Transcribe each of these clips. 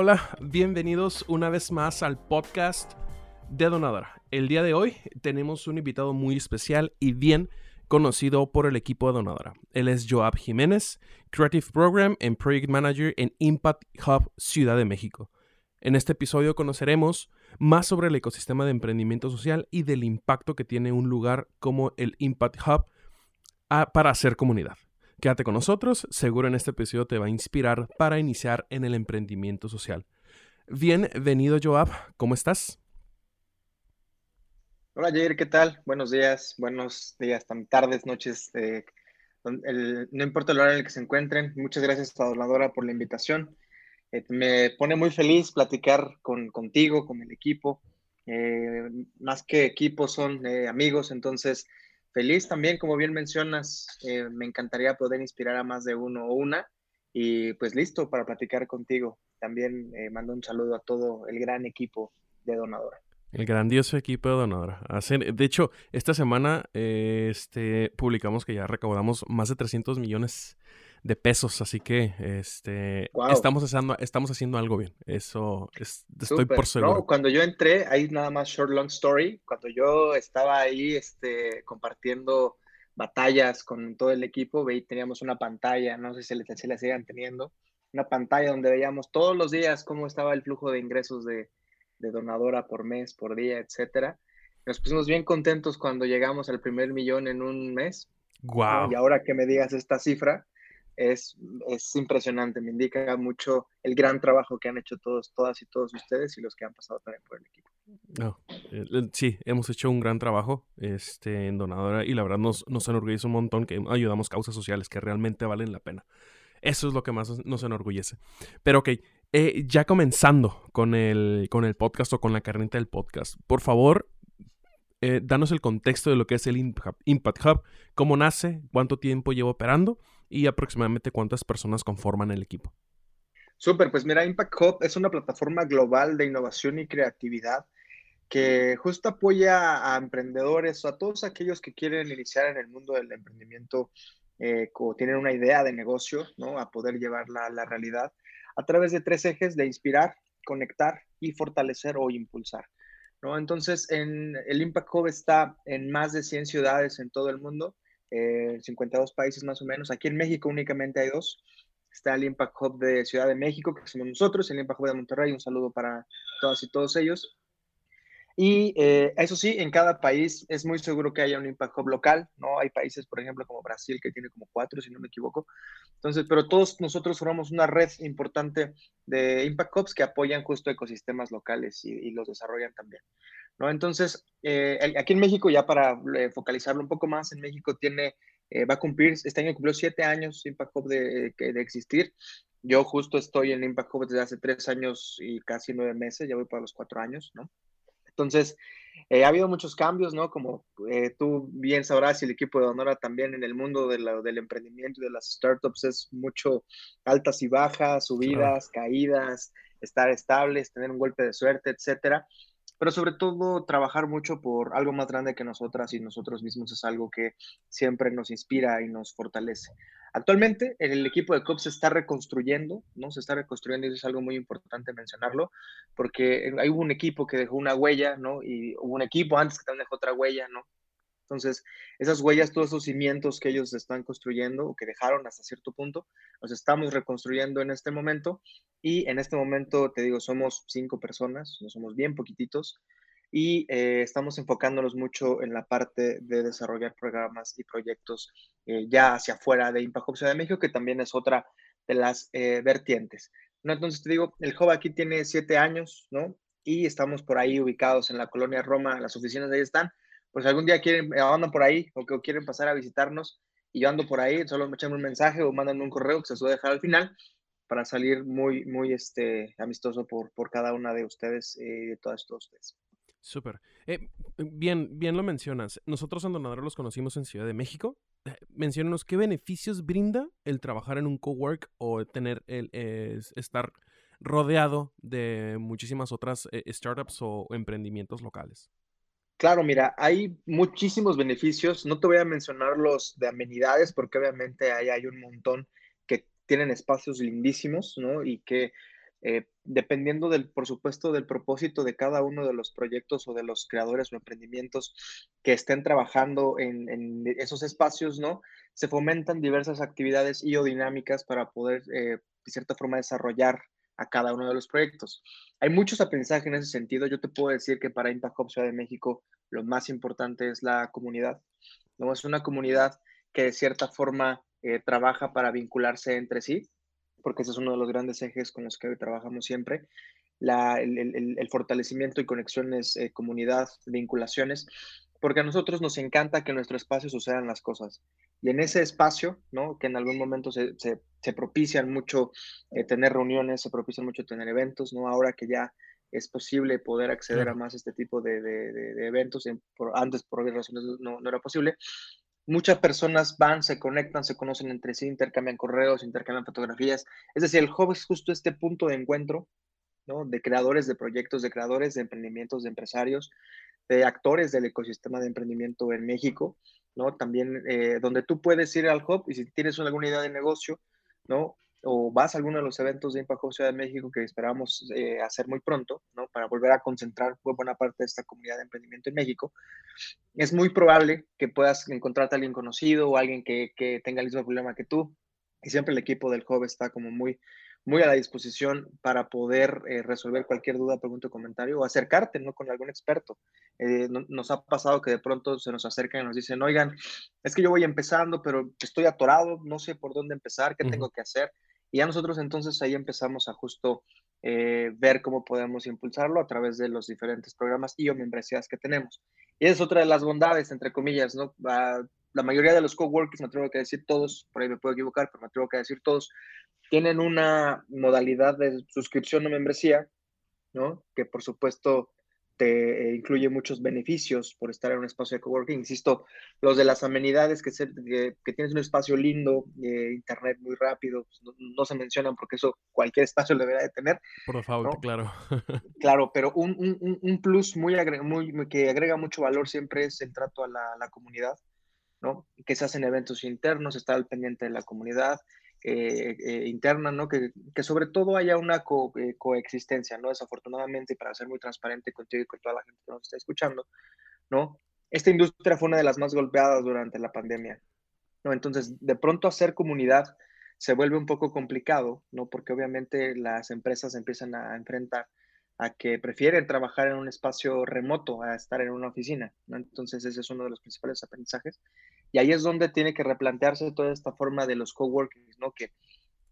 hola, bienvenidos una vez más al podcast de Donadora. El día de hoy tenemos un invitado muy especial y bien conocido por el equipo de Donadora. Él es Joab Jiménez, Creative Program and Project Manager en Impact Hub Ciudad de México. En este episodio conoceremos más sobre el ecosistema de emprendimiento social y del impacto que tiene un lugar como el Impact Hub para hacer comunidad. Quédate con nosotros, seguro en este episodio te va a inspirar para iniciar en el emprendimiento social. Bienvenido Joab, ¿cómo estás? Hola Jair, ¿qué tal? Buenos días, buenos días, tardes, noches, eh, no importa el horario en el que se encuentren. Muchas gracias a Donadora por la invitación. Eh, me pone muy feliz platicar con, contigo, con el equipo. Eh, más que equipo son amigos, entonces feliz también, como bien mencionas, eh, me encantaría poder inspirar a más de uno o una y pues listo para platicar contigo. También eh, mando un saludo a todo el gran equipo de Donadora. El grandioso equipo de Donadora. De hecho, esta semana eh, este, publicamos que ya recaudamos más de 300 millones de pesos, así que este estamos haciendo estamos haciendo algo bien. Eso estoy por seguro. cuando yo entré, ahí nada más short long story, cuando yo estaba ahí este compartiendo batallas con todo el equipo, veí, teníamos una pantalla, no sé si, si la sigan teniendo, una pantalla donde veíamos todos los días cómo estaba el flujo de ingresos de, de donadora por mes, por día, etcétera. Nos pusimos bien contentos cuando llegamos al primer millón en un mes. Wow. Y ahora que me digas esta cifra, es, es, impresionante, me indica mucho el gran trabajo que han hecho todos, todas y todos ustedes y los que han pasado también por el equipo. No, eh, sí, hemos hecho un gran trabajo este, en Donadora y la verdad nos, nos enorgullece un montón que ayudamos causas sociales que realmente valen la pena. Eso es lo que más nos enorgullece. Pero ok, eh, ya comenzando con el, con el podcast o con la carnita del podcast, por favor, eh, danos el contexto de lo que es el Impact Hub, cómo nace, cuánto tiempo lleva operando y aproximadamente cuántas personas conforman el equipo. Súper, pues mira, Impact Hub es una plataforma global de innovación y creatividad que justo apoya a emprendedores a todos aquellos que quieren iniciar en el mundo del emprendimiento eh, o tienen una idea de negocio, ¿no? A poder llevarla a la realidad a través de tres ejes de inspirar, conectar y fortalecer o impulsar. ¿no? Entonces, en, el Impact Hub está en más de 100 ciudades en todo el mundo, eh, 52 países más o menos. Aquí en México únicamente hay dos. Está el Impact Hub de Ciudad de México, que somos nosotros, el Impact Hub de Monterrey. Un saludo para todas y todos ellos. Y eh, eso sí, en cada país es muy seguro que haya un Impact Hub local, ¿no? Hay países, por ejemplo, como Brasil, que tiene como cuatro, si no me equivoco. Entonces, pero todos nosotros formamos una red importante de Impact Hubs que apoyan justo ecosistemas locales y, los desarrollan también, ¿no? Entonces, eh, aquí en México, ya para eh, focalizarlo un poco más, en México tiene, va a cumplir, este año cumplió siete años Impact Hub de, de existir. Yo justo estoy en Impact Hub desde hace tres años y casi nueve meses, ya voy para los cuatro años, ¿no? Entonces, eh, ha habido muchos cambios, ¿no? Como eh, tú bien sabrás y el equipo de Honora también en el mundo del emprendimiento y de las startups es mucho altas y bajas, subidas, caídas, estar estables, tener un golpe de suerte, etcétera pero sobre todo trabajar mucho por algo más grande que nosotras y nosotros mismos es algo que siempre nos inspira y nos fortalece. Actualmente el equipo de COP se está reconstruyendo, ¿no? Se está reconstruyendo y eso es algo muy importante mencionarlo, porque hay un equipo que dejó una huella, ¿no? Y hubo un equipo antes que también dejó otra huella, ¿no? Entonces, esas huellas, todos esos cimientos que ellos están construyendo o que dejaron hasta cierto punto, los estamos reconstruyendo en este momento. Y en este momento, te digo, somos cinco personas, no somos bien poquititos, y eh, estamos enfocándonos mucho en la parte de desarrollar programas y proyectos eh, ya hacia afuera de Impact Hub Ciudad de México, que también es otra de las eh, vertientes. ¿no? Entonces, te digo, el hub aquí tiene siete años, ¿no? Y estamos por ahí ubicados en la colonia Roma, las oficinas de ahí están pues algún día quieren, eh, andan por ahí o que quieren pasar a visitarnos y yo ando por ahí, solo me echan un mensaje o mandan un correo que se suele dejar al final para salir muy, muy este, amistoso por, por cada una de ustedes y de todas, ustedes. Súper. Eh, bien, bien lo mencionas. Nosotros en Donador los conocimos en Ciudad de México. Eh, menciónanos qué beneficios brinda el trabajar en un cowork o tener el estar rodeado de muchísimas otras startups o emprendimientos locales. Claro, mira, hay muchísimos beneficios. No te voy a mencionar los de amenidades porque obviamente ahí hay un montón que tienen espacios lindísimos, ¿no? Y que eh, dependiendo del, por supuesto, del propósito de cada uno de los proyectos o de los creadores o emprendimientos que estén trabajando en, esos espacios, ¿no? Se fomentan diversas actividades y dinámicas para poder, eh, de cierta forma, desarrollar a cada uno de los proyectos. Hay muchos aprendizajes en ese sentido. Yo te puedo decir que para Impact Hub Ciudad de México lo más importante es la comunidad. ¿no? Es una comunidad que de cierta forma eh, trabaja para vincularse entre sí, porque ese es uno de los grandes ejes con los que trabajamos siempre. el, fortalecimiento y conexiones, eh, comunidad, vinculaciones, porque a nosotros nos encanta que en nuestro espacio sucedan las cosas. Y en ese espacio, ¿no? que en algún momento se, se, propician mucho eh, tener reuniones, se propician mucho tener eventos, ¿no? ahora que ya es posible poder acceder a más este tipo de, de, eventos, antes por obvias razones no, no era posible, muchas personas van, se conectan, se conocen entre sí, intercambian correos, intercambian fotografías. Es decir, el hub es justo este punto de encuentro, De creadores de proyectos, de creadores de emprendimientos, de empresarios, de actores del ecosistema de emprendimiento en México, ¿no? También eh, donde tú puedes ir al hub y si tienes alguna idea de negocio, ¿no? o vas a alguno de los eventos de Impact Ciudad de México que esperamos eh, hacer muy pronto, ¿no? Para volver a concentrar buena parte de esta comunidad de emprendimiento en México, es muy probable que puedas encontrarte a alguien conocido o alguien que, que tenga el mismo problema que tú. Y siempre el equipo del Hub está como muy, muy a la disposición para poder eh, resolver cualquier duda, pregunta o comentario o acercarte ¿no? con algún experto. Eh, nos ha pasado que de pronto se nos acercan y nos dicen, oigan, es que yo voy empezando, pero estoy atorado, no sé por dónde empezar, qué tengo que hacer. Y ya nosotros entonces ahí empezamos a justo eh, ver cómo podemos impulsarlo a través de los diferentes programas y o membresías que tenemos. Y es otra de las bondades, entre comillas, ¿no? La mayoría de los coworkers, me atrevo a decir todos, por ahí me puedo equivocar, pero me atrevo a decir todos, tienen una modalidad de suscripción o membresía, ¿no? Que por supuesto te eh, incluye muchos beneficios por estar en un espacio de coworking. Insisto, los de las amenidades, que, que, tienes un espacio lindo, eh, internet muy rápido, pues, no, se mencionan porque eso cualquier espacio debería de tener. Por favor, claro. claro, pero un, un, un plus muy, muy, que agrega mucho valor siempre es el trato a la, la comunidad, ¿no? Que se hacen eventos internos, estar al pendiente de la comunidad, eh, eh, interna, ¿no? Que, sobre todo haya una eh, coexistencia, ¿no? Desafortunadamente, para ser muy transparente contigo y con toda la gente que nos está escuchando, ¿no? Esta industria fue una de las más golpeadas durante la pandemia. Entonces, de pronto hacer comunidad se vuelve un poco complicado, ¿no? Porque obviamente las empresas empiezan a enfrentar a que prefieren trabajar en un espacio remoto a estar en una oficina. Entonces, ese es uno de los principales aprendizajes. Y ahí es donde tiene que replantearse toda esta forma de los coworkings, ¿no? Que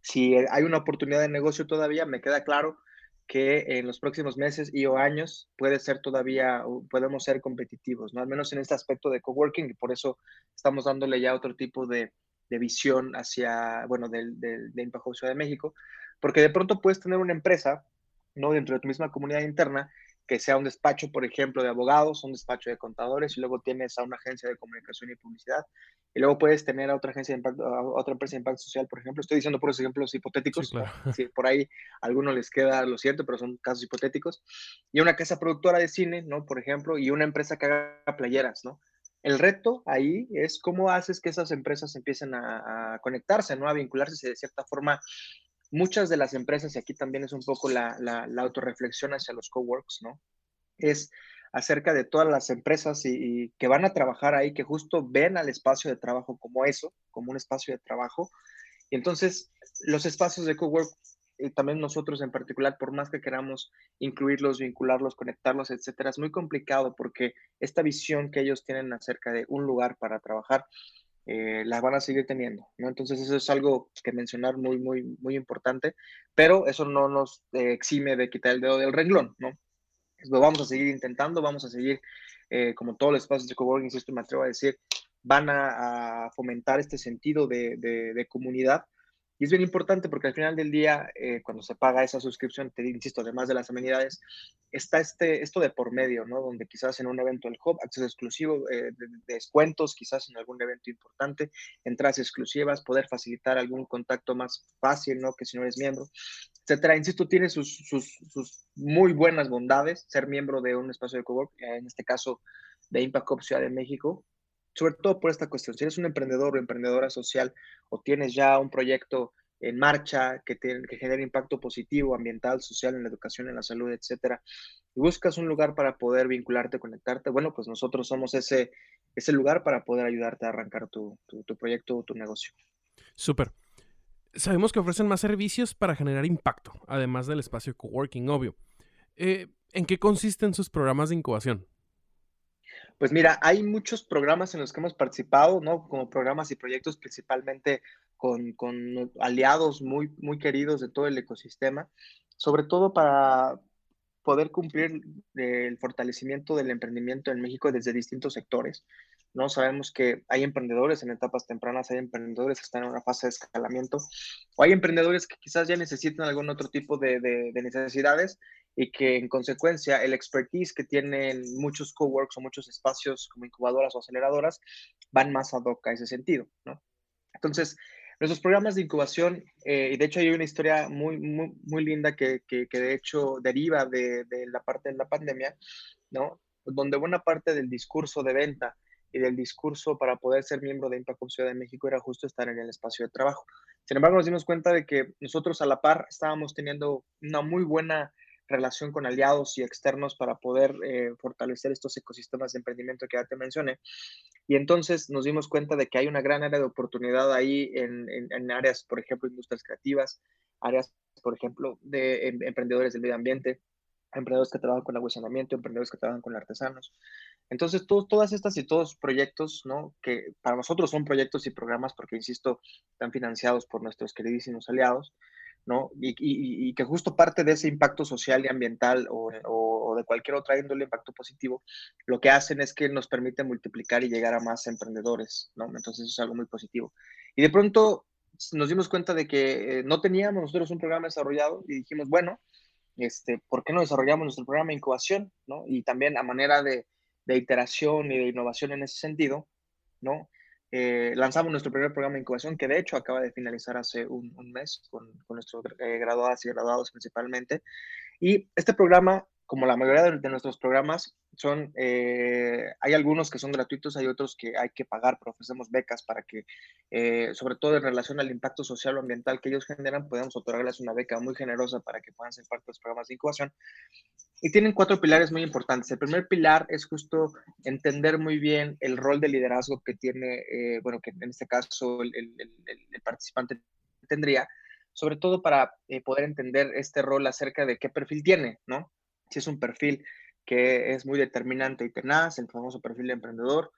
si hay una oportunidad de negocio todavía, me queda claro que en los próximos meses y o años puede ser todavía, podemos ser competitivos, ¿no? Al menos en este aspecto de coworking, y por eso estamos dándole ya otro tipo de, de visión hacia, bueno, del, de Impact Ciudad de México, porque de pronto puedes tener una empresa, ¿no? Dentro de tu misma comunidad interna que sea un despacho, por ejemplo, de abogados, un despacho de contadores, y luego tienes a una agencia de comunicación y publicidad, y luego puedes tener a otra agencia de impacto, a otra empresa de impacto social, por ejemplo. Estoy diciendo por esos ejemplos hipotéticos. Sí, por ahí a algunos les queda lo cierto, pero son casos hipotéticos. Y una casa productora de cine, ¿no? Por ejemplo, y una empresa que haga playeras, ¿no? El reto ahí es cómo haces que esas empresas empiecen a, a conectarse, ¿no? A vincularse de cierta forma muchas de las empresas, y aquí también es un poco la, la, autorreflexión hacia los coworks, ¿no? Es acerca de todas las empresas y, que van a trabajar ahí, que justo ven al espacio de trabajo como eso, como un espacio de trabajo. Y entonces, los espacios de cowork, y también nosotros en particular, por más que queramos incluirlos, vincularlos, conectarlos, etcétera, es muy complicado porque esta visión que ellos tienen acerca de un lugar para trabajar eh, las van a seguir teniendo, ¿no? Entonces eso es algo que mencionar muy, muy, muy importante, pero eso no nos eh, exime de quitar el dedo del renglón, ¿no? Lo vamos a seguir intentando, vamos a seguir, eh, como todos los espacios de coworking, insisto, me atrevo a decir, van a, fomentar este sentido de, de comunidad, y es bien importante porque al final del día, eh, cuando se paga esa suscripción, te insisto, además de las amenidades, está este, esto de por medio, ¿no? Donde quizás en un evento del hub, acceso exclusivo, eh, de, descuentos, quizás en algún evento importante, entradas exclusivas, poder facilitar algún contacto más fácil, ¿no? Que si no eres miembro, etcétera. Insisto, tiene sus, sus, sus muy buenas bondades ser miembro de un espacio de cowork, en este caso de Impact Hub Ciudad de México, sobre todo por esta cuestión. Si eres un emprendedor o emprendedora social o tienes ya un proyecto en marcha, que, tienen, que genere impacto positivo, ambiental, social, en la educación, en la salud, etcétera, y buscas un lugar para poder vincularte, conectarte, bueno, pues nosotros somos ese, ese lugar para poder ayudarte a arrancar tu, tu, proyecto o tu negocio. Súper. Sabemos que ofrecen más servicios para generar impacto, además del espacio coworking, obvio. Eh, ¿En qué consisten sus programas de incubación? Pues mira, hay muchos programas en los que hemos participado, ¿no? Como programas y proyectos principalmente con, aliados muy, muy queridos de todo el ecosistema, sobre todo para poder cumplir el fortalecimiento del emprendimiento en México desde distintos sectores. ¿no? Sabemos que hay emprendedores en etapas tempranas, hay emprendedores que están en una fase de escalamiento, o hay emprendedores que quizás ya necesitan algún otro tipo de necesidades y que en consecuencia el expertise que tienen muchos coworks o muchos espacios como incubadoras o aceleradoras van más ad hoc a ese sentido, ¿no? Entonces, nuestros programas de incubación, eh, y de hecho hay una historia muy, muy, muy linda que, que, que de hecho deriva de, de, la parte de la pandemia, ¿no? Donde buena parte del discurso de venta y del discurso para poder ser miembro de Impact Ciudad de México era justo estar en el espacio de trabajo. Sin embargo, nos dimos cuenta de que nosotros a la par estábamos teniendo una muy buena relación con aliados y externos para poder eh, fortalecer estos ecosistemas de emprendimiento que ya te mencioné. Y entonces nos dimos cuenta de que hay una gran área de oportunidad ahí en, áreas, por ejemplo, industrias creativas, áreas, por ejemplo, de em, emprendedores del medio ambiente, emprendedores que trabajan con agua emprendedores que trabajan con artesanos. Entonces, todas estas y todos proyectos, ¿no? Que para nosotros son proyectos y programas porque, insisto, están financiados por nuestros queridísimos aliados, Y, que justo parte de ese impacto social y ambiental o, de cualquier otra índole, impacto positivo, lo que hacen es que nos permite multiplicar y llegar a más emprendedores, ¿no? Entonces eso es algo muy positivo. Y de pronto nos dimos cuenta de que eh, no teníamos nosotros un programa desarrollado y dijimos, bueno, este, ¿por qué no desarrollamos nuestro programa de incubación, ¿no? Y también a manera de, de iteración y de innovación en ese sentido, ¿no? Eh, lanzamos nuestro primer programa de incubación, que de hecho acaba de finalizar hace un, mes con, nuestros eh, graduadas y graduados principalmente. Y este programa, como la mayoría de, nuestros programas, son, eh, hay algunos que son gratuitos, hay otros que hay que pagar, pero ofrecemos becas para que, sobre todo en relación al impacto social o ambiental que ellos generan, podemos otorgarles una beca muy generosa para que puedan ser parte de los programas de incubación. Y tienen cuatro pilares muy importantes. El primer pilar es justo entender muy bien el rol de liderazgo que tiene, eh, bueno, que en este caso el, participante tendría, sobre todo para eh, poder entender este rol acerca de qué perfil tiene, ¿no? Si es un perfil que es muy determinante y tenaz, el famoso perfil de emprendedor,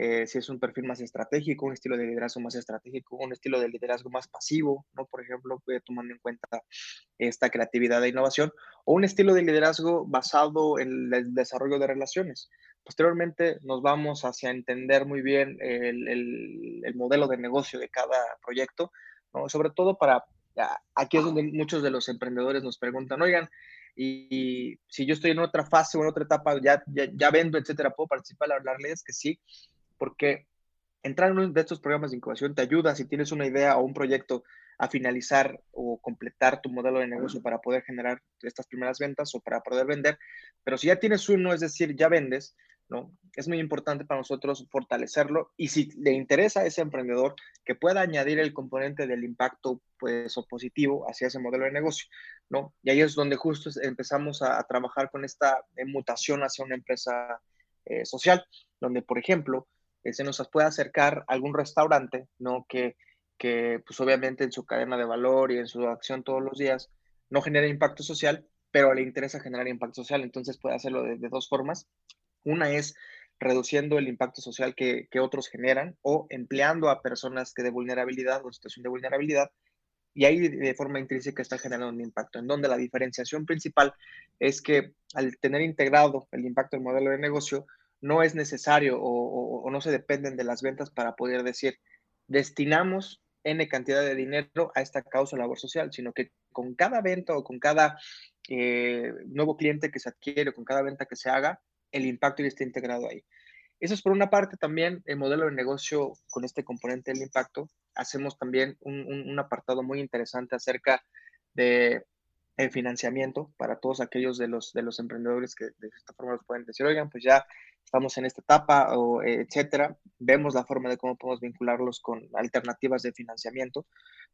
eh, si es un perfil más estratégico, un estilo de liderazgo más estratégico, un estilo de liderazgo más pasivo, ¿no? Por ejemplo, tomando en cuenta esta creatividad e innovación, o un estilo de liderazgo basado en el desarrollo de relaciones. Posteriormente nos vamos hacia entender muy bien el, el, modelo de negocio de cada proyecto, ¿no? sobre todo para, aquí es donde muchos de los emprendedores nos preguntan, oigan, y, si yo estoy en otra fase o en otra etapa, ya, ya, ya vendo, etcétera, ¿puedo participar? Hablarles que sí, porque entrar en uno de estos programas de incubación te ayuda si tienes una idea o un proyecto a finalizar o completar tu modelo de negocio para poder generar estas primeras ventas o para poder vender. Pero si ya tienes uno, es decir, ya vendes, ¿no? Es muy importante para nosotros fortalecerlo y si le interesa a ese emprendedor que pueda añadir el componente del impacto pues o positivo hacia ese modelo de negocio, ¿no? Y ahí es donde justo empezamos a, trabajar con esta mutación hacia una empresa eh, social, donde por ejemplo, se nos puede acercar algún restaurante, ¿no? Que, que, pues obviamente en su cadena de valor y en su acción todos los días no genera impacto social, pero le interesa generar impacto social, entonces puede hacerlo de, dos formas. Una es reduciendo el impacto social que, otros generan o empleando a personas que de vulnerabilidad o situación de vulnerabilidad y ahí de forma intrínseca está generando un impacto, en donde la diferenciación principal es que al tener integrado el impacto del modelo de negocio, no es necesario o, no se dependen de las ventas para poder decir, destinamos N cantidad de dinero a esta causa o labor social, sino que con cada venta o con cada eh, nuevo cliente que se adquiere o con cada venta que se haga, el impacto ya está integrado ahí. Eso es por una parte también el modelo de negocio con este componente del impacto. Hacemos también un, apartado muy interesante acerca de el financiamiento para todos aquellos de los, de los emprendedores que de esta forma los pueden decir, oigan, pues ya estamos en esta etapa, o, etcétera. Vemos la forma de cómo podemos vincularlos con alternativas de financiamiento,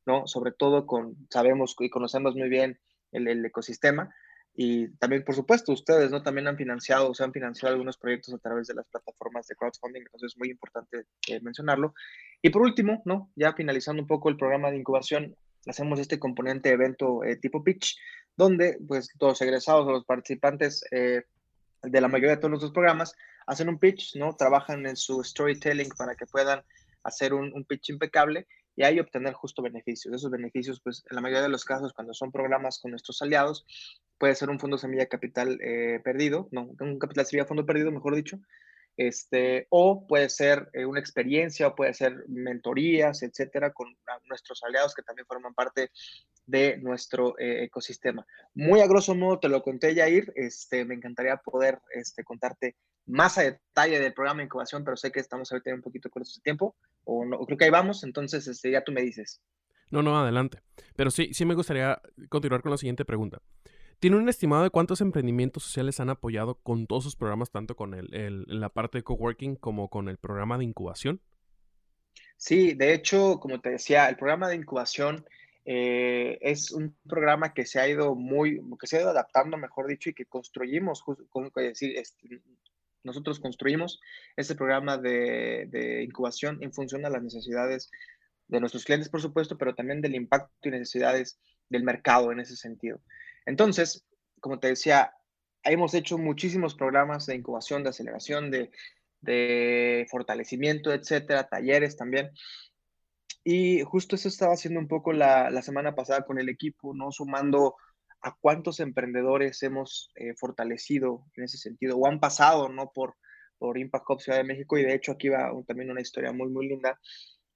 ¿no? Sobre todo con, sabemos y conocemos muy bien el, el ecosistema, y también, por supuesto, ustedes, ¿no? También han financiado, o se han financiado algunos proyectos a través de las plataformas de crowdfunding, entonces es muy importante eh, mencionarlo. Y por último, ¿no? Ya finalizando un poco el programa de incubación, hacemos este componente evento eh, tipo pitch, donde pues los egresados o los participantes eh, de la mayoría de todos nuestros programas hacen un pitch, ¿no? Trabajan en su storytelling para que puedan hacer un, un pitch impecable y ahí obtener justo beneficios. Esos beneficios, pues en la mayoría de los casos, cuando son programas con nuestros aliados, puede ser un fondo semilla capital eh, perdido, no, un capital semilla fondo perdido, mejor dicho, este, o puede ser eh, una experiencia, o puede ser mentorías, etcétera, con nuestros aliados que también forman parte de nuestro eh, ecosistema. Muy a grosso modo te lo conté, Yair, este, me encantaría poder este, contarte más a detalle del programa de incubación, pero sé que estamos ahorita un poquito cortos de tiempo, o no, creo que ahí vamos, entonces este, ya tú me dices. No, no, adelante. Pero sí, sí me gustaría continuar con la siguiente pregunta. ¿Tiene un estimado de cuántos emprendimientos sociales han apoyado con todos sus programas, tanto con el, la parte de coworking como con el programa de incubación? Sí, de hecho, como te decía, el programa de incubación eh, es un programa que se ha ido muy, que se ha ido adaptando, mejor dicho, y que construimos, como decir, este, nosotros construimos este programa de, incubación en función a las necesidades de nuestros clientes, por supuesto, pero también del impacto y necesidades del mercado en ese sentido. Entonces, como te decía, hemos hecho muchísimos programas de incubación, de aceleración, de, de fortalecimiento, etcétera, talleres también. Y justo eso estaba haciendo un poco la, la, semana pasada con el equipo, ¿no? Sumando a cuántos emprendedores hemos eh, fortalecido en ese sentido, o han pasado, ¿no? Por, por Impact Hub Ciudad de México, y de hecho aquí va también una historia muy, muy linda,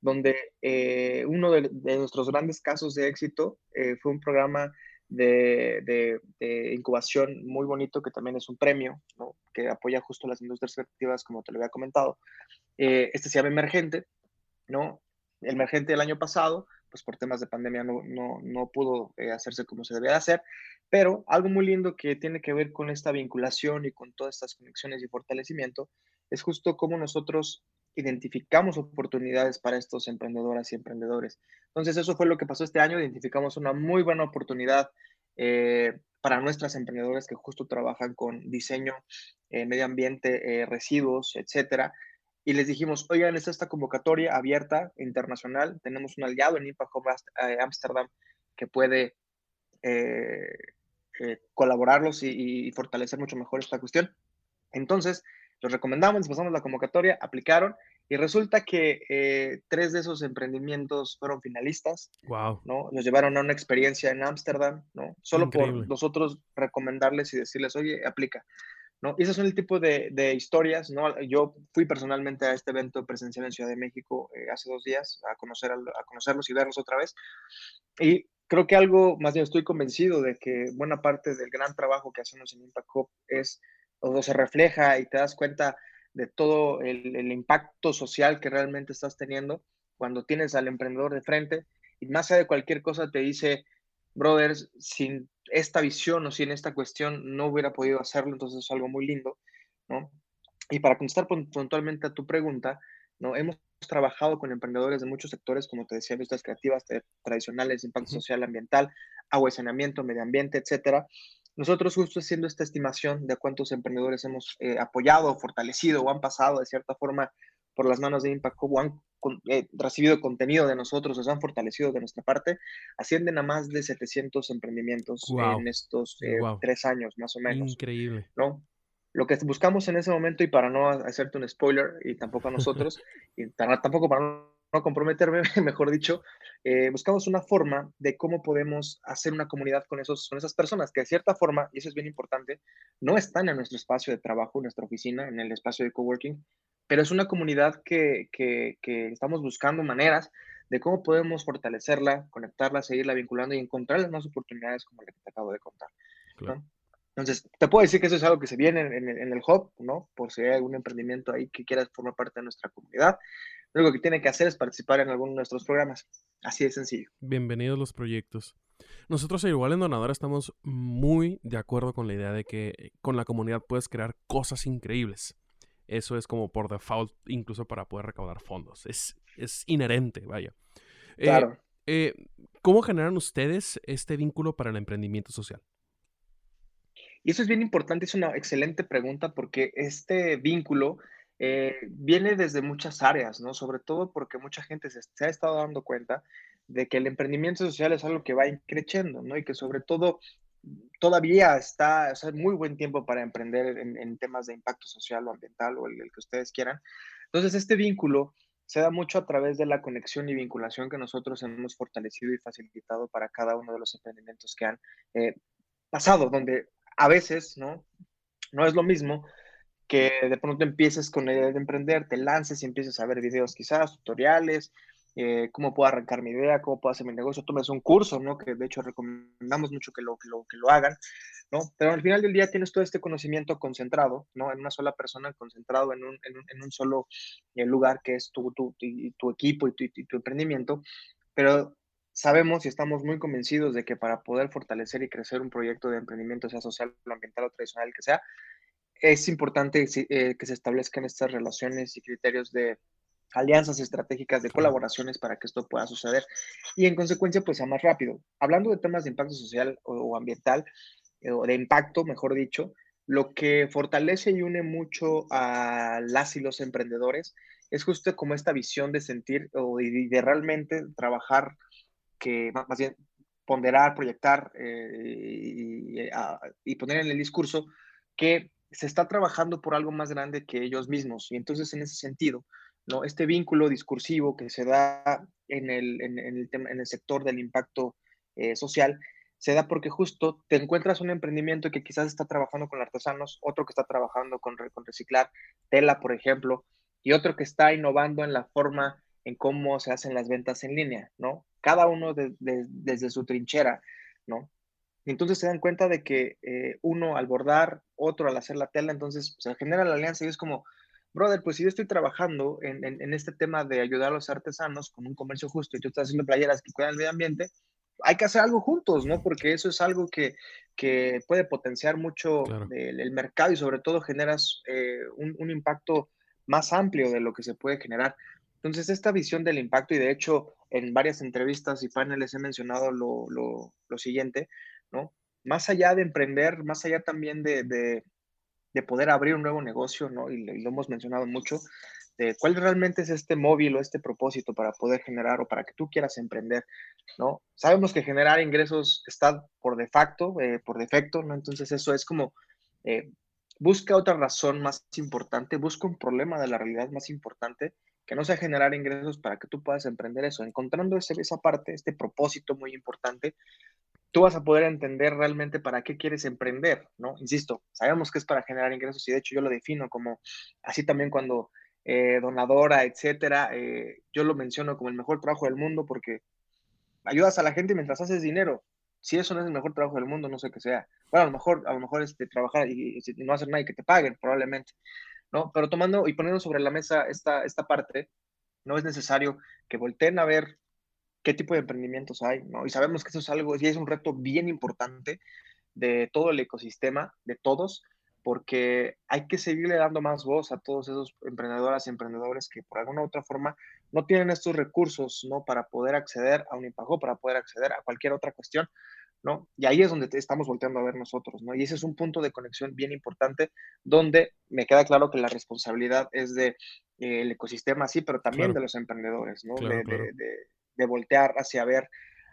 donde eh, uno de, nuestros grandes casos de éxito eh, fue un programa de, incubación muy bonito, que también es un premio, ¿no? que apoya justo las industrias creativas, como te lo había comentado. Este se llama Emergente, ¿no? Emergente del año pasado, pues por temas de pandemia no, no, no pudo eh, hacerse como se debía hacer, pero algo muy lindo que tiene que ver con esta vinculación y con todas estas conexiones y fortalecimiento es justo cómo nosotros identificamos oportunidades para estos emprendedoras y emprendedores. Entonces, eso fue lo que pasó este año. Identificamos una muy buena oportunidad eh, para nuestras emprendedoras que justo trabajan con diseño, eh, medio ambiente, residuos, etcétera. Y les dijimos, oigan, es esta convocatoria abierta, internacional. Tenemos un aliado en Impact Hub Amsterdam que puede colaborarlos y, y fortalecer mucho mejor esta cuestión. Entonces, los recomendamos, pasamos la convocatoria, aplicaron y resulta que eh, tres de esos emprendimientos fueron finalistas. Wow. ¿no? Nos llevaron a una experiencia en Ámsterdam, ¿no? Solo Increíble. por nosotros recomendarles y decirles, oye, aplica. ¿No? Y esos son el tipo de, de, historias, ¿no? Yo fui personalmente a este evento presencial en Ciudad de México eh, hace dos días a, conocer a conocerlos y verlos otra vez. Y creo que algo, más bien estoy convencido de que buena parte del gran trabajo que hacemos en Impact Hub es o se refleja y te das cuenta de todo el, el, impacto social que realmente estás teniendo cuando tienes al emprendedor de frente y más allá de cualquier cosa te dice, brothers, sin esta visión o sin esta cuestión no hubiera podido hacerlo, entonces es algo muy lindo, ¿no? Y para contestar puntualmente a tu pregunta, ¿no? Hemos trabajado con emprendedores de muchos sectores, como te decía, industrias creativas, tradicionales, impacto social, ambiental, agua y saneamiento, medio ambiente, etcétera, nosotros justo haciendo esta estimación de cuántos emprendedores hemos eh, apoyado, fortalecido o han pasado de cierta forma por las manos de Impact o han con, eh, recibido contenido de nosotros, se han fortalecido de nuestra parte, ascienden a más de 700 emprendimientos wow. en estos eh, wow. tres años, más o menos. Increíble. ¿no? Lo que buscamos en ese momento, y para no hacerte un spoiler, y tampoco a nosotros, y tampoco para no no comprometerme, mejor dicho, eh, buscamos una forma de cómo podemos hacer una comunidad con, esos, con esas personas que de cierta forma, y eso es bien importante, no están en nuestro espacio de trabajo, en nuestra oficina, en el espacio de coworking, pero es una comunidad que, que, que estamos buscando maneras de cómo podemos fortalecerla, conectarla, seguirla vinculando y encontrar las más oportunidades como la que te acabo de contar. Claro. ¿no? Entonces, te puedo decir que eso es algo que se viene en, en, en, el hub, ¿no? Por si hay algún emprendimiento ahí que quiera formar parte de nuestra comunidad. Lo único que tiene que hacer es participar en alguno de nuestros programas. Así de sencillo. Bienvenidos los proyectos. Nosotros igual en Donadora estamos muy de acuerdo con la idea de que con la comunidad puedes crear cosas increíbles. Eso es como por default, incluso para poder recaudar fondos. Es, es inherente, vaya. Eh, claro. Eh, ¿Cómo generan ustedes este vínculo para el emprendimiento social? Y eso es bien importante, es una excelente pregunta porque este vínculo eh, viene desde muchas áreas, ¿no? Sobre todo porque mucha gente se, ha estado dando cuenta de que el emprendimiento social es algo que va creciendo, ¿no? Y que sobre todo todavía está, o muy buen tiempo para emprender en, temas de impacto social o ambiental o el, que ustedes quieran. Entonces, este vínculo se da mucho a través de la conexión y vinculación que nosotros hemos fortalecido y facilitado para cada uno de los emprendimientos que han eh, pasado, donde a veces, ¿no? No es lo mismo que de pronto empieces con la idea de emprender, te lances y empieces a ver videos quizás, tutoriales, eh, cómo puedo arrancar mi idea, cómo puedo hacer mi negocio, tomes un curso, ¿no? Que de hecho recomendamos mucho que lo, que lo, que lo hagan, ¿no? Pero al final del día tienes todo este conocimiento concentrado, ¿no? En una sola persona, concentrado en un, en un, en un solo eh, lugar que es tu, tu, tu, equipo y tu, y tu emprendimiento, pero sabemos y estamos muy convencidos de que para poder fortalecer y crecer un proyecto de emprendimiento, sea social, ambiental o tradicional que sea, es importante eh, que se establezcan estas relaciones y criterios de alianzas estratégicas, de colaboraciones para que esto pueda suceder y en consecuencia pues sea más rápido. Hablando de temas de impacto social o, ambiental, eh, o de impacto, mejor dicho, lo que fortalece y une mucho a las y los emprendedores es justo como esta visión de sentir o de, realmente trabajar, que más bien ponderar, proyectar eh, y poner en el discurso que se está trabajando por algo más grande que ellos mismos. Y entonces, en ese sentido, ¿no? este vínculo discursivo que se da en el, en, el, en el sector del impacto eh, social, se da porque justo te encuentras un emprendimiento que quizás está trabajando con artesanos, otro que está trabajando con, con reciclar tela, por ejemplo, y otro que está innovando en la forma en cómo se hacen las ventas en línea, ¿no? Cada uno desde su trinchera, ¿no? Y entonces se dan cuenta de que eh, uno al bordar, otro al hacer la tela, entonces se genera la alianza y es como, brother, pues si yo estoy trabajando en, en, este tema de ayudar a los artesanos con un comercio justo y tú estás haciendo playeras que cuidan el medio ambiente, hay que hacer algo juntos, ¿no? Porque eso es algo que, que puede potenciar mucho el, mercado y sobre todo generas eh, un, un, impacto más amplio de lo que se puede generar. Entonces, esta visión del impacto, y de hecho en varias entrevistas y paneles he mencionado lo, lo, lo siguiente, ¿no? Más allá de emprender, más allá también de, de, poder abrir un nuevo negocio, ¿no? Y, lo hemos mencionado mucho, de cuál realmente es este móvil o este propósito para poder generar o para que tú quieras emprender, ¿no? Sabemos que generar ingresos está por de facto, eh, por defecto, ¿no? Entonces eso es como, eh, busca otra razón más importante, busca un problema de la realidad más importante que no sea generar ingresos para que tú puedas emprender eso. Encontrando ese, esa parte, este propósito muy importante, tú vas a poder entender realmente para qué quieres emprender, ¿no? Insisto, sabemos que es para generar ingresos y de hecho yo lo defino como así también cuando eh, donadora, etcétera, eh, yo lo menciono como el mejor trabajo del mundo porque ayudas a la gente mientras haces dinero. Si eso no es el mejor trabajo del mundo, no sé qué sea. Bueno, a lo mejor, a lo mejor es de trabajar y, no hacer nada y que te paguen, probablemente, ¿no? Pero tomando y poniendo sobre la mesa esta, esta parte, no es necesario que volteen a ver qué tipo de emprendimientos hay, ¿no? Y sabemos que eso es algo, y es un reto bien importante de todo el ecosistema, de todos, porque hay que seguirle dando más voz a todos esos emprendedoras y emprendedores que por alguna u otra forma no tienen estos recursos, ¿no? Para poder acceder a un impago, para poder acceder a cualquier otra cuestión, ¿no? Y ahí es donde estamos volteando a ver nosotros, ¿no? Y ese es un punto de conexión bien importante donde me queda claro que la responsabilidad es del de, eh, ecosistema, sí, pero también de los emprendedores, ¿no? de, de voltear hacia ver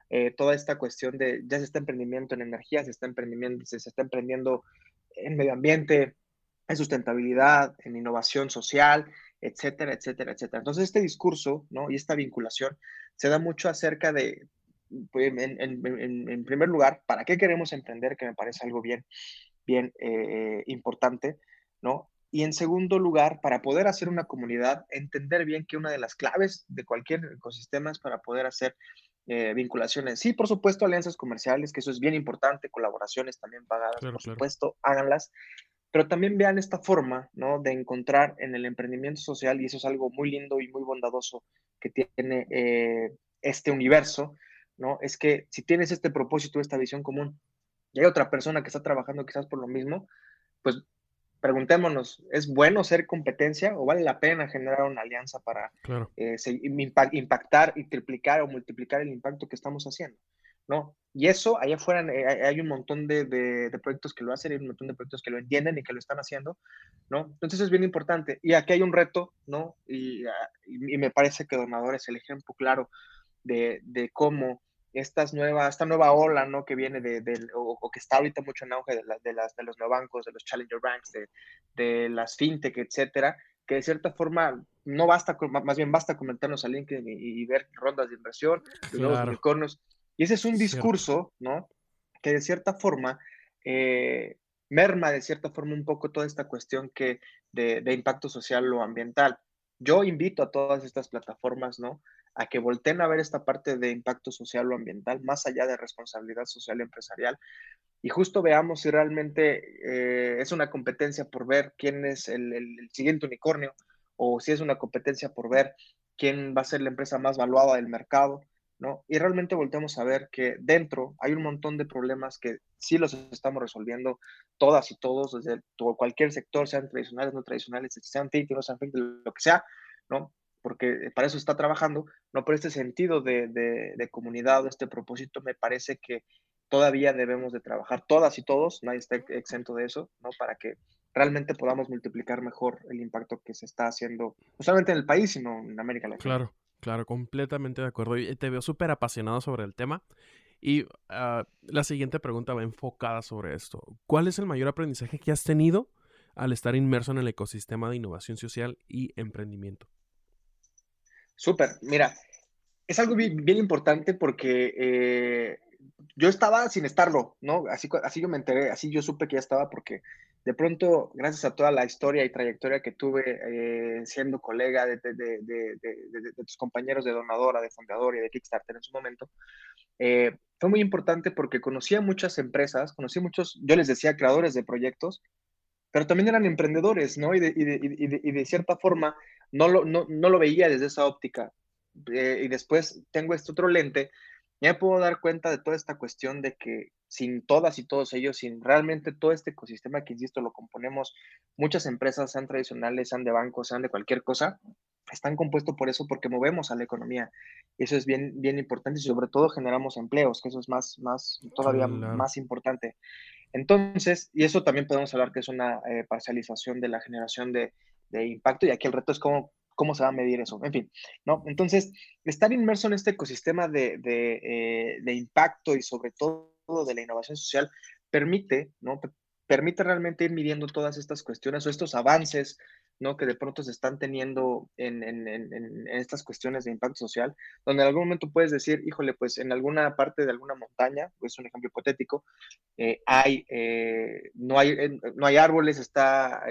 eh, toda esta cuestión de ya se está emprendimiento en energía, se está emprendiendo, se, está emprendiendo en medio ambiente, en sustentabilidad, en innovación social, etcétera, etcétera, etcétera. Entonces este discurso, ¿no? Y esta vinculación se da mucho acerca de, pues, en, primer lugar, ¿para qué queremos emprender? Que me parece algo bien, bien eh, importante, ¿no? Y en segundo lugar, para poder hacer una comunidad, entender bien que una de las claves de cualquier ecosistema es para poder hacer eh, vinculaciones. Sí, por supuesto, alianzas comerciales, que eso es bien importante, colaboraciones también pagadas, por supuesto, háganlas, pero también vean esta forma, ¿no? De encontrar en el emprendimiento social, y eso es algo muy lindo y muy bondadoso que tiene eh, este universo, ¿no? Es que si tienes este propósito, esta visión común, y hay otra persona que está trabajando quizás por lo mismo, pues preguntémonos, ¿es bueno ser competencia o vale la pena generar una alianza para eh, impactar y triplicar o multiplicar el impacto que estamos haciendo? ¿no? Y eso, allá afuera eh, hay un montón de, de, proyectos que lo hacen, hay un montón de proyectos que lo entienden y que lo están haciendo, ¿no? Entonces es bien importante. Y aquí hay un reto, ¿no? Y, ah, y, me parece que Donador es el ejemplo claro de, de cómo estas nuevas, esta nueva ola, ¿no? Que viene de, o, que está ahorita mucho en auge de, de, las, de los neobancos, de los challenger banks, de, de las fintech, etcétera, que de cierta forma no basta, más bien basta comentarnos a LinkedIn y, ver rondas de inversión, nuevos unicornios, y ese es un discurso, ¿no? Que de cierta forma eh, merma de cierta forma un poco toda esta cuestión que de, impacto social o ambiental. Yo invito a todas estas plataformas, ¿no? A que volteen a ver esta parte de impacto social o ambiental, más allá de responsabilidad social y empresarial, y justo veamos si realmente eh, es una competencia por ver quién es el, el, siguiente unicornio, o si es una competencia por ver quién va a ser la empresa más valuada del mercado, ¿no? Y realmente volteamos a ver que dentro hay un montón de problemas que sí los estamos resolviendo todas y todos, desde cualquier sector, sean tradicionales, no tradicionales, sean fit, no sean lo que sea, ¿no? Porque para eso está trabajando, ¿no? Por este sentido de, de, comunidad, de este propósito, me parece que todavía debemos de trabajar todas y todos, nadie está exento de eso, ¿no? Para que realmente podamos multiplicar mejor el impacto que se está haciendo, no solamente en el país, sino en América Latina. Claro. Claro, completamente de acuerdo. Y te veo súper apasionado sobre el tema. Y ah, la siguiente pregunta va enfocada sobre esto. ¿Cuál es el mayor aprendizaje que has tenido al estar inmerso en el ecosistema de innovación social y emprendimiento? Súper, mira, es algo bien, importante porque eh, yo estaba sin estarlo, ¿no? Así, así yo me enteré, así yo supe que ya estaba porque de pronto, gracias a toda la historia y trayectoria que tuve eh, siendo colega de, tus compañeros de donadora, de fundador y de Kickstarter en su momento, eh, fue muy importante porque conocí a muchas empresas, conocí muchos, yo les decía, creadores de proyectos, pero también eran emprendedores, ¿no? Y de, cierta forma no lo, no, lo veía desde esa óptica. Eh, y después tengo este otro lente, ya me puedo dar cuenta de toda esta cuestión de que sin todas y todos ellos, sin realmente todo este ecosistema que, insisto, lo componemos muchas empresas, sean tradicionales, sean de bancos, sean de cualquier cosa, están compuestos por eso porque movemos a la economía. Eso es bien, bien importante y sobre todo generamos empleos, que eso es más, más todavía más importante. Entonces, y eso también podemos hablar que es una eh, parcialización de la generación de, de impacto y aquí el reto es cómo cómo se va a medir eso, en fin, ¿no? Entonces, estar inmerso en este ecosistema de, de, eh, de impacto y sobre todo de la innovación social permite, ¿no? Permite realmente ir midiendo todas estas cuestiones o estos avances, ¿no? Que de pronto se están teniendo en, estas cuestiones de impacto social, donde en algún momento puedes decir, híjole, pues en alguna parte de alguna montaña, pues un ejemplo hipotético, eh, hay, eh, no, hay, no hay árboles, está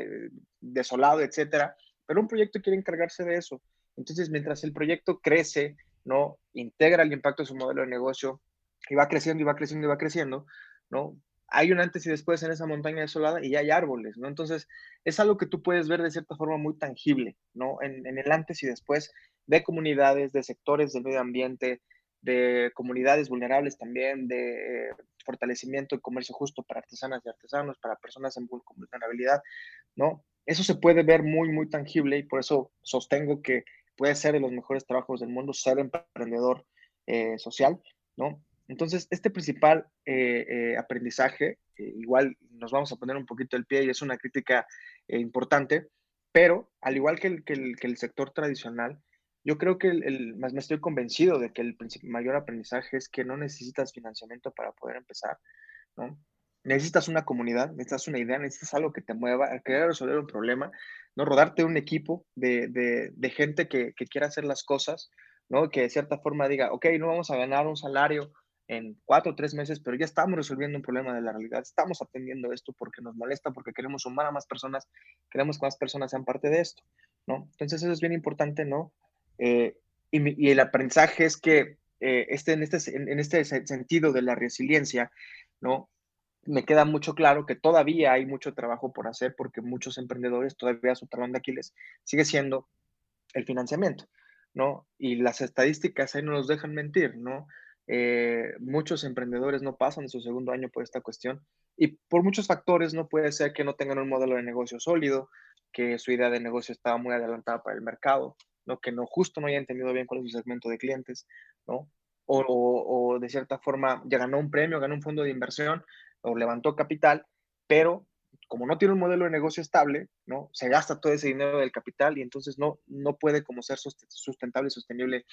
desolado, etcétera, pero un proyecto quiere encargarse de eso. Entonces, mientras el proyecto crece, ¿no? Integra el impacto de su modelo de negocio y va creciendo y va creciendo y va creciendo, ¿no? Hay un antes y después en esa montaña desolada y ya hay árboles, ¿no? Entonces, es algo que tú puedes ver de cierta forma muy tangible, ¿no? En, el antes y después de comunidades, de sectores del medio ambiente, de comunidades vulnerables también, de fortalecimiento y comercio justo para artesanas y artesanos, para personas en vulnerabilidad, ¿no? Eso se puede ver muy, muy tangible y por eso sostengo que puede ser de los mejores trabajos del mundo ser emprendedor eh, social, ¿no? Entonces, este principal eh, eh, aprendizaje, igual nos vamos a poner un poquito el pie y es una crítica importante, pero al igual que el, que el, que el sector tradicional, yo creo que el, más me estoy convencido de que el mayor aprendizaje es que no necesitas financiamiento para poder empezar, ¿no? necesitas una comunidad, necesitas una idea, necesitas algo que te mueva, querer resolver un problema, ¿no? Rodarte un equipo de, de, de gente que, que, quiera hacer las cosas, ¿no? Que de cierta forma diga, ok, no vamos a ganar un salario en cuatro o tres meses, pero ya estamos resolviendo un problema de la realidad, estamos atendiendo esto porque nos molesta, porque queremos sumar a más personas, queremos que más personas sean parte de esto, ¿no? Entonces eso es bien importante, ¿no? Eh, y, el aprendizaje es que eh, este, en, este, en este sentido de la resiliencia, ¿no? me queda mucho claro que todavía hay mucho trabajo por hacer porque muchos emprendedores todavía su talón de Aquiles sigue siendo el financiamiento, ¿no? Y las estadísticas ahí no nos dejan mentir, ¿no? Eh, muchos emprendedores no pasan de su segundo año por esta cuestión y por muchos factores no puede ser que no tengan un modelo de negocio sólido, que su idea de negocio estaba muy adelantada para el mercado, ¿no? que no justo no haya entendido bien cuál es su segmento de clientes, ¿no? o, o de cierta forma ya ganó un premio, ganó un fondo de inversión o levantó capital, pero como no tiene un modelo de negocio estable, ¿no? Se gasta todo ese dinero del capital y entonces no, no puede como ser sustentable y sostenible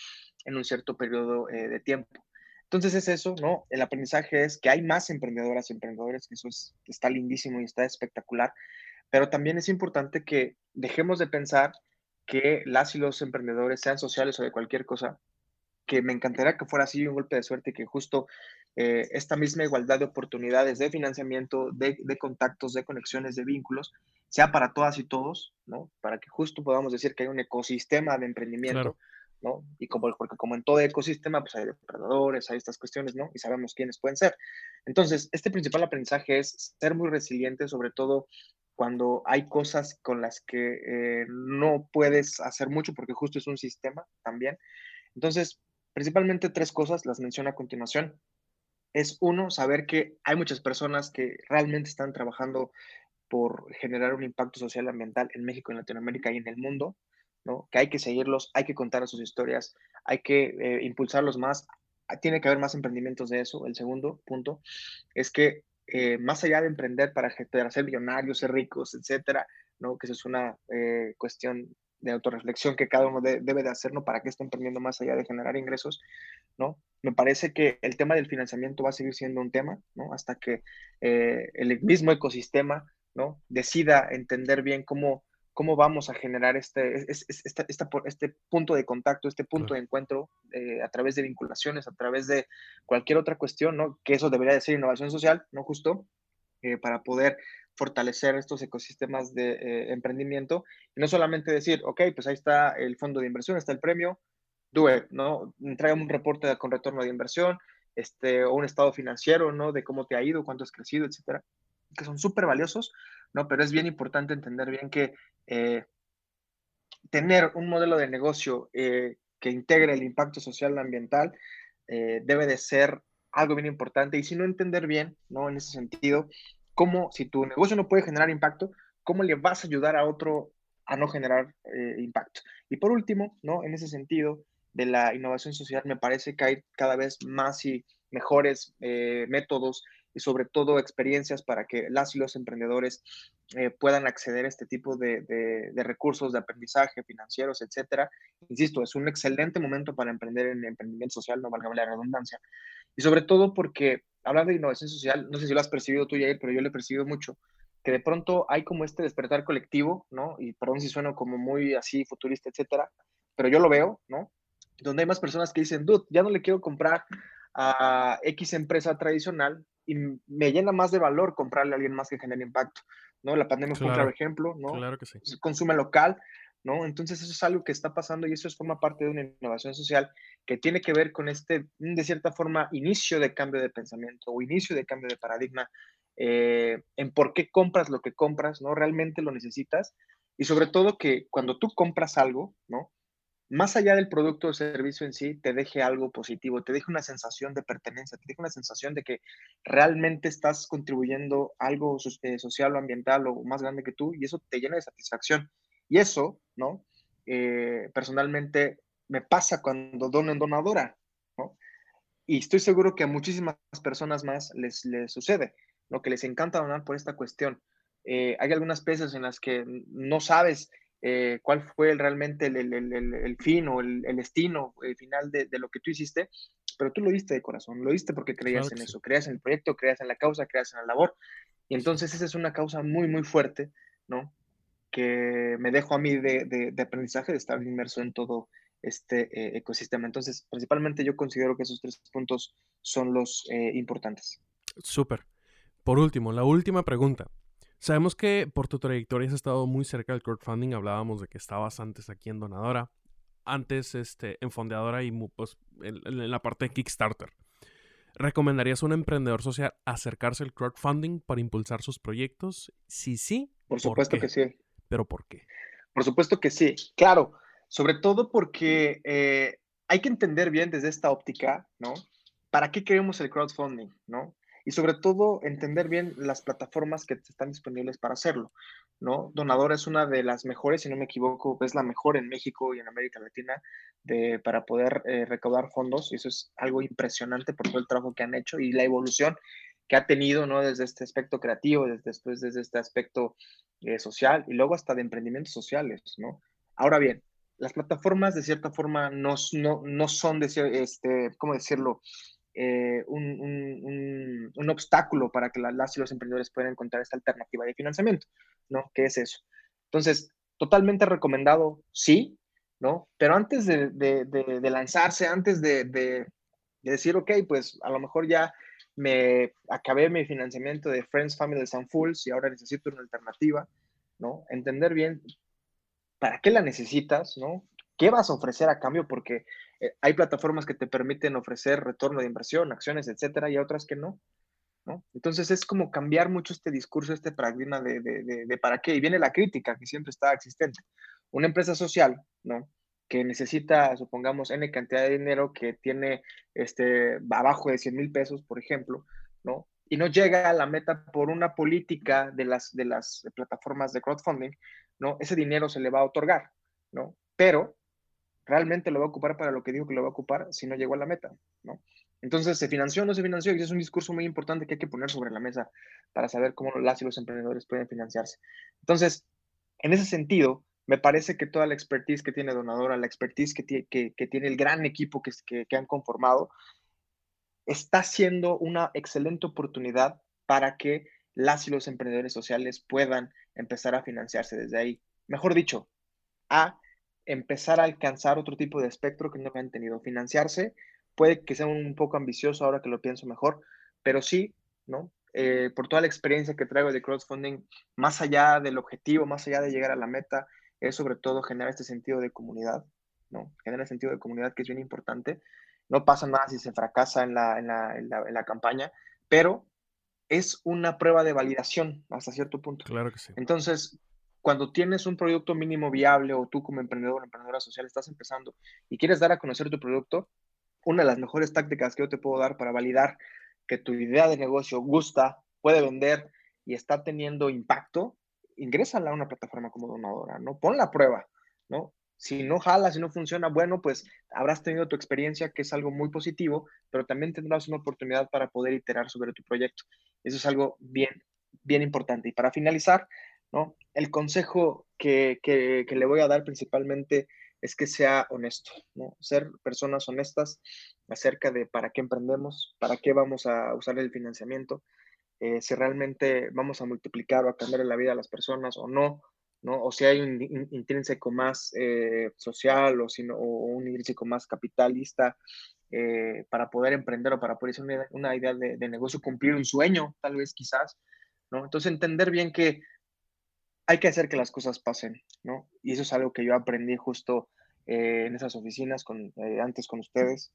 en un cierto periodo eh, de tiempo. Entonces es eso, ¿no? El aprendizaje es que hay más emprendedoras y emprendedores, que eso está lindísimo y está espectacular, pero también es importante que dejemos de pensar que las y los emprendedores, sean sociales o de cualquier cosa, que me encantaría que fuera así un golpe de suerte, que justo eh, esta misma igualdad de oportunidades de financiamiento, de, contactos, de conexiones, de vínculos, sea para todas y todos, ¿no? Para que justo podamos decir que hay un ecosistema de emprendimiento, ¿no? Y como, en todo ecosistema, pues hay depredadores, hay estas cuestiones. Y sabemos quiénes pueden ser. Entonces, este principal aprendizaje es ser muy resiliente, sobre todo cuando hay cosas con las que eh, no puedes hacer mucho porque justo es un sistema también. Entonces, principalmente tres cosas, las menciono a continuación es uno, saber que hay muchas personas que realmente están trabajando por generar un impacto social ambiental en México, en Latinoamérica y en el mundo, ¿no? Que hay que seguirlos, hay que contar sus historias, hay que eh, impulsarlos más. Ah, tiene que haber más emprendimientos de eso. El segundo punto es que eh, más allá de emprender para, para, ser millonarios, ser ricos, etcétera, ¿no? Que eso es una eh, cuestión de autorreflexión que cada uno debe de hacer, ¿no? Para que esté emprendiendo más allá de generar ingresos, ¿no? Me parece que el tema del financiamiento va a seguir siendo un tema, ¿no? Hasta que el mismo ecosistema, ¿no? Decida entender bien cómo, cómo vamos a generar este, este, este punto de contacto, este punto de encuentro eh, a través de vinculaciones, a través de cualquier otra cuestión, ¿no? Que eso debería de ser innovación social, ¿no? Justo eh, para poder fortalecer estos ecosistemas de eh, emprendimiento y no solamente decir, ok, pues ahí está el fondo de inversión, está el premio, do it, ¿no? Trae un reporte con retorno de inversión, este, o un estado financiero, ¿no? De cómo te ha ido, cuánto has crecido, etcétera, que son súper valiosos, ¿no? Pero es bien importante entender bien que eh, tener un modelo de negocio eh, que integre el impacto social ambiental debe de ser algo bien importante y si no entender bien, ¿no? En ese sentido, cómo, si tu negocio no puede generar impacto, cómo le vas a ayudar a otro a no generar eh, impacto. Y por último, ¿no? En ese sentido de la innovación social, me parece que hay cada vez más y mejores eh, métodos y sobre todo experiencias para que las y los emprendedores eh, puedan acceder a este tipo de, de, recursos de aprendizaje financieros, etcétera. Insisto, es un excelente momento para emprender en emprendimiento social, no valga la redundancia. Y sobre todo porque hablando de innovación social, no sé si lo has percibido tú, Jair, pero yo lo he percibido mucho, que de pronto hay como este despertar colectivo, ¿no? Y perdón si sueno como muy así futurista, etcétera, pero yo lo veo, ¿no? Donde hay más personas que dicen, dude, ya no le quiero comprar a X empresa tradicional y me llena más de valor comprarle a alguien más que genere impacto, ¿no? La pandemia fue un claro ejemplo, ¿no? Claro que sí. Consume local, ¿no? Entonces eso es algo que está pasando y eso es, forma parte de una innovación social que tiene que ver con este, de cierta forma, inicio de cambio de pensamiento o inicio de cambio de paradigma eh, en por qué compras lo que compras, ¿no? Realmente lo necesitas y sobre todo que cuando tú compras algo, ¿no? Más allá del producto o servicio en sí, te deje algo positivo, te deje una sensación de pertenencia, te deje una sensación de que realmente estás contribuyendo algo eh, social o ambiental o más grande que tú y eso te llena de satisfacción. Y eso, ¿no? Eh, personalmente me pasa cuando dono en donadora, ¿no? Y estoy seguro que a muchísimas personas más les, les sucede, ¿no? Que les encanta donar por esta cuestión. Eh, hay algunas veces en las que no sabes eh, cuál fue realmente el, el, el, el, fin o el, destino final de, de, lo que tú hiciste, pero tú lo diste de corazón, lo diste porque creías en eso, creías en el proyecto, creías en la causa, creías en la labor. Y entonces esa es una causa muy, muy fuerte, ¿no? que me dejo a mí de, aprendizaje, de estar inmerso en todo este eh, ecosistema. Entonces, principalmente yo considero que esos tres puntos son los eh, importantes. Súper. Por último, la última pregunta. Sabemos que por tu trayectoria has estado muy cerca del crowdfunding. Hablábamos de que estabas antes aquí en Donadora, antes este, en Fondeadora y pues, en, la parte de Kickstarter. ¿Recomendarías a un emprendedor social acercarse al crowdfunding para impulsar sus proyectos? Sí, sí. Por supuesto que sí pero ¿por qué? Por supuesto que sí, claro, sobre todo porque eh, hay que entender bien desde esta óptica, ¿no? ¿para qué queremos el crowdfunding? ¿no? Y sobre todo, entender bien las plataformas que están disponibles para hacerlo. ¿no? Donadora es una de las mejores, si no me equivoco, es la mejor en México y en América Latina de, para poder eh, recaudar fondos. Y eso es algo impresionante por todo el trabajo que han hecho y la evolución que ha tenido, ¿no? Desde este aspecto creativo, desde, después desde este aspecto eh, social y luego hasta de emprendimientos sociales, ¿no? Ahora bien, las plataformas de cierta forma no, no, no son, de, este, ¿cómo decirlo? Eh, un, un, obstáculo para que las y los emprendedores puedan encontrar esta alternativa de financiamiento, ¿no? ¿Qué es eso? Entonces, totalmente recomendado, sí, ¿no? Pero antes de, lanzarse, antes de, decir, ok, pues a lo mejor ya me acabé mi financiamiento de Friends, Family and Fools y ahora necesito una alternativa, ¿no? Entender bien para qué la necesitas, ¿no? ¿Qué vas a ofrecer a cambio? Porque eh, hay plataformas que te permiten ofrecer retorno de inversión, acciones, etcétera, y otras que no. Entonces es como cambiar mucho este discurso, este paradigma de, de, de, para qué. Y viene la crítica que siempre está existente. Una empresa social, ¿no? que necesita, supongamos, N cantidad de dinero que tiene este, abajo de 100 mil pesos, por ejemplo, ¿no? Y no llega a la meta por una política de las, de las plataformas de crowdfunding, ¿no? Ese dinero se le va a otorgar, ¿no? Pero realmente lo va a ocupar para lo que dijo que lo va a ocupar si no llegó a la meta, ¿no? Entonces, ¿se financió o no se financió? Y es un discurso muy importante que hay que poner sobre la mesa para saber cómo las y los emprendedores pueden financiarse. Entonces, en ese sentido, me parece que toda la expertise que tiene Donadora, la expertise que, tiene el gran equipo que, que, han conformado, está siendo una excelente oportunidad para que las y los emprendedores sociales puedan empezar a financiarse desde ahí. Mejor dicho, a empezar a alcanzar otro tipo de espectro que no han tenido. Financiarse puede que sea un poco ambicioso ahora que lo pienso mejor, pero sí, ¿no? Eh, por toda la experiencia que traigo de crowdfunding, más allá del objetivo, más allá de llegar a la meta, es sobre todo generar este sentido de comunidad, ¿no? Generar sentido de comunidad que es bien importante. No pasa nada si se fracasa en la, en la, en la, en la campaña, pero es una prueba de validación hasta cierto punto. Claro que sí. Entonces, cuando tienes un producto mínimo viable o tú como emprendedor o emprendedora social estás empezando y quieres dar a conocer tu producto, una de las mejores tácticas que yo te puedo dar para validar que tu idea de negocio gusta, puede vender y está teniendo impacto ingrésala a una plataforma como donadora, ¿no? Pon la prueba, ¿no? Si no jala, si no funciona, bueno, pues habrás tenido tu experiencia, que es algo muy positivo, pero también tendrás una oportunidad para poder iterar sobre tu proyecto. Eso es algo bien, bien importante. Y para finalizar, ¿no? El consejo que, que, le voy a dar principalmente es que sea honesto, ¿no? Ser personas honestas acerca de para qué emprendemos, para qué vamos a usar el financiamiento, eh, si realmente vamos a multiplicar o a cambiar la vida a las personas o no. O si hay un, intrínseco más eh, social o, sino, o un intrínseco más capitalista eh, para poder emprender o para poder hacer una, idea de, de, negocio, cumplir un sueño, tal vez quizás, ¿no? Entonces entender bien que hay que hacer que las cosas pasen, ¿no? Y eso es algo que yo aprendí justo en esas oficinas, con, antes con ustedes,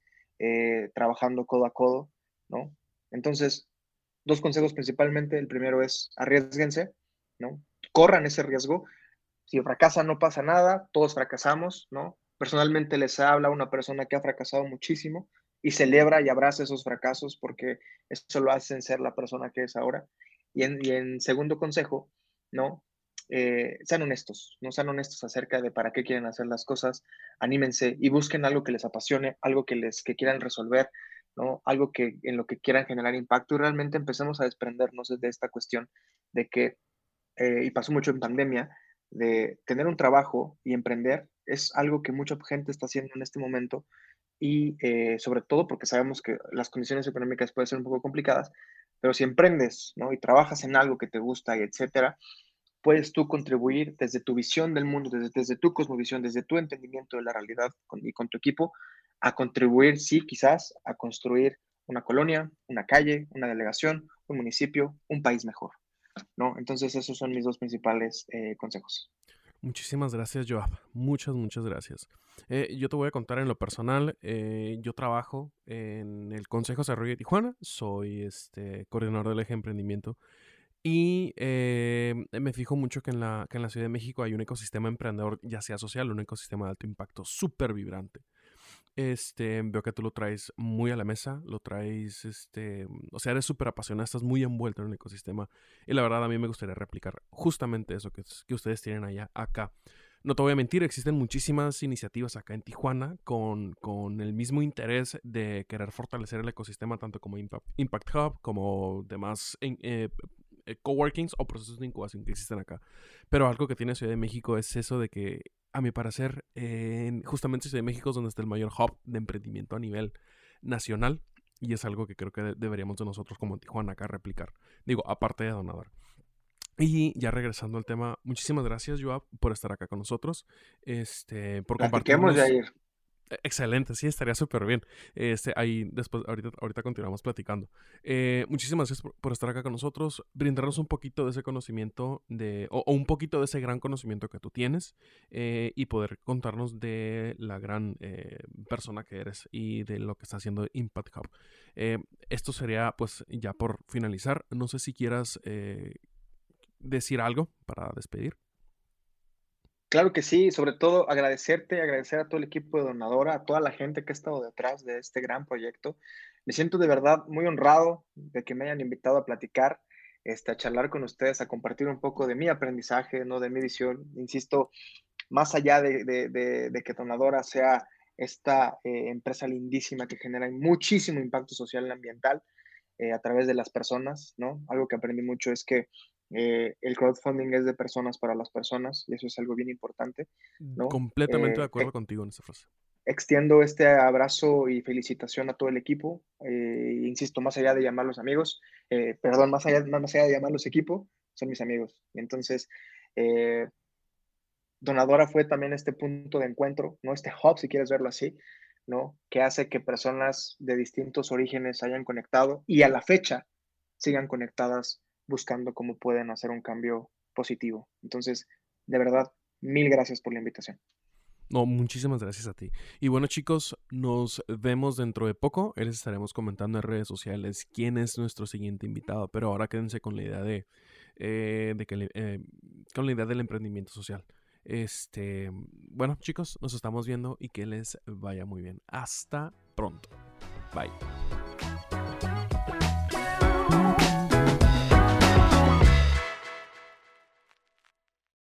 trabajando codo a codo, ¿no? Entonces, dos consejos principalmente. El primero es arriesguense, ¿no? Corran ese riesgo. Si fracasan no pasa nada, todos fracasamos, ¿no? Personalmente les habla una persona que ha fracasado muchísimo y celebra y abraza esos fracasos porque eso lo hacen ser la persona que es ahora. Y en, segundo consejo, ¿no? Eh, sean honestos, no sean honestos acerca de para qué quieren hacer las cosas, anímense y busquen algo que les apasione, algo que les que quieran resolver, ¿no? Algo que, en lo que quieran generar impacto y realmente empecemos a desprendernos de esta cuestión de que, eh, y pasó mucho en pandemia, de tener un trabajo y emprender es algo que mucha gente está haciendo en este momento y eh, sobre todo porque sabemos que las condiciones económicas pueden ser un poco complicadas, pero si emprendes ¿no? y trabajas en algo que te gusta y etcétera, puedes tú contribuir desde tu visión del mundo, desde, desde tu cosmovisión, desde tu entendimiento de la realidad y con tu equipo, a contribuir, sí, quizás, a construir una colonia, una calle, una delegación, un municipio, un país mejor. ¿no? Entonces, esos son mis dos principales eh, consejos. Muchísimas gracias, Joab. Muchas, muchas gracias. Eh, yo te voy a contar en lo personal. Eh, yo trabajo en el Consejo de Desarrollo de Tijuana. Soy este, coordinador del eje emprendimiento. Y me fijo mucho que en, la, que en la Ciudad de México hay un ecosistema emprendedor, ya sea social, un ecosistema de alto impacto súper vibrante. Este, veo que tú lo traes muy a la mesa, lo traes, este, o sea, eres súper apasionado, estás muy envuelto en el ecosistema. Y la verdad, a mí me gustaría replicar justamente eso que, que ustedes tienen allá, acá. No te voy a mentir, existen muchísimas iniciativas acá en Tijuana con, con el mismo interés de querer fortalecer el ecosistema, tanto como Impact, Hub, como demás eh, eh, coworkings o procesos de incubación que existen acá. Pero algo que tiene Ciudad de México es eso de que a mi parecer, en justamente Ciudad de México es donde está el mayor hub de emprendimiento a nivel nacional. Y es algo que creo que deberíamos de nosotros como Tijuana acá replicar. Digo, aparte de Donador. Y ya regresando al tema, muchísimas gracias, Joab, por estar acá con nosotros. Este, por compartir. E-, excelente, sí, estaría súper bien. Este, ahí después, ahorita, ahorita continuamos platicando. Eh, muchísimas gracias por, estar acá con nosotros, brindarnos un poquito de ese conocimiento de, o, un poquito de ese gran conocimiento que tú tienes eh, y poder contarnos de la gran eh, persona que eres y de lo que está haciendo Impact Hub. esto sería, pues, ya por finalizar. No sé si quieras decir algo para despedir. Claro que sí, sobre todo agradecerte, agradecer a todo el equipo de Donadora, a toda la gente que ha estado detrás de este gran proyecto. Me siento de verdad muy honrado de que me hayan invitado a platicar, este, a charlar con ustedes, a compartir un poco de mi aprendizaje, ¿no? de mi visión. Insisto, más allá de, que Donadora sea esta eh, empresa lindísima que genera muchísimo impacto social y ambiental eh, a través de las personas, ¿no? Algo que aprendí mucho es que eh, el crowdfunding es de personas para las personas y eso es algo bien importante. ¿no? Completamente de eh, acuerdo contigo en esa frase. Extiendo este abrazo y felicitación a todo el equipo. Eh, insisto, más allá de llamarlos amigos, perdón, más allá, más allá de llamarlos equipo, son mis amigos. Entonces, Donadora fue también este punto de encuentro, ¿no? Este hub, si quieres verlo así, ¿no? Que hace que personas de distintos orígenes hayan conectado y a la fecha sigan conectadas buscando cómo pueden hacer un cambio positivo. Entonces, de verdad, mil gracias por la invitación. No, muchísimas gracias a ti. Y bueno, chicos, nos vemos dentro de poco. Les estaremos comentando en redes sociales quién es nuestro siguiente invitado. Pero ahora quédense con la idea de, eh, de que, eh, con la idea del emprendimiento social. Este, bueno, chicos, nos estamos viendo y que les vaya muy bien. Hasta pronto. Bye.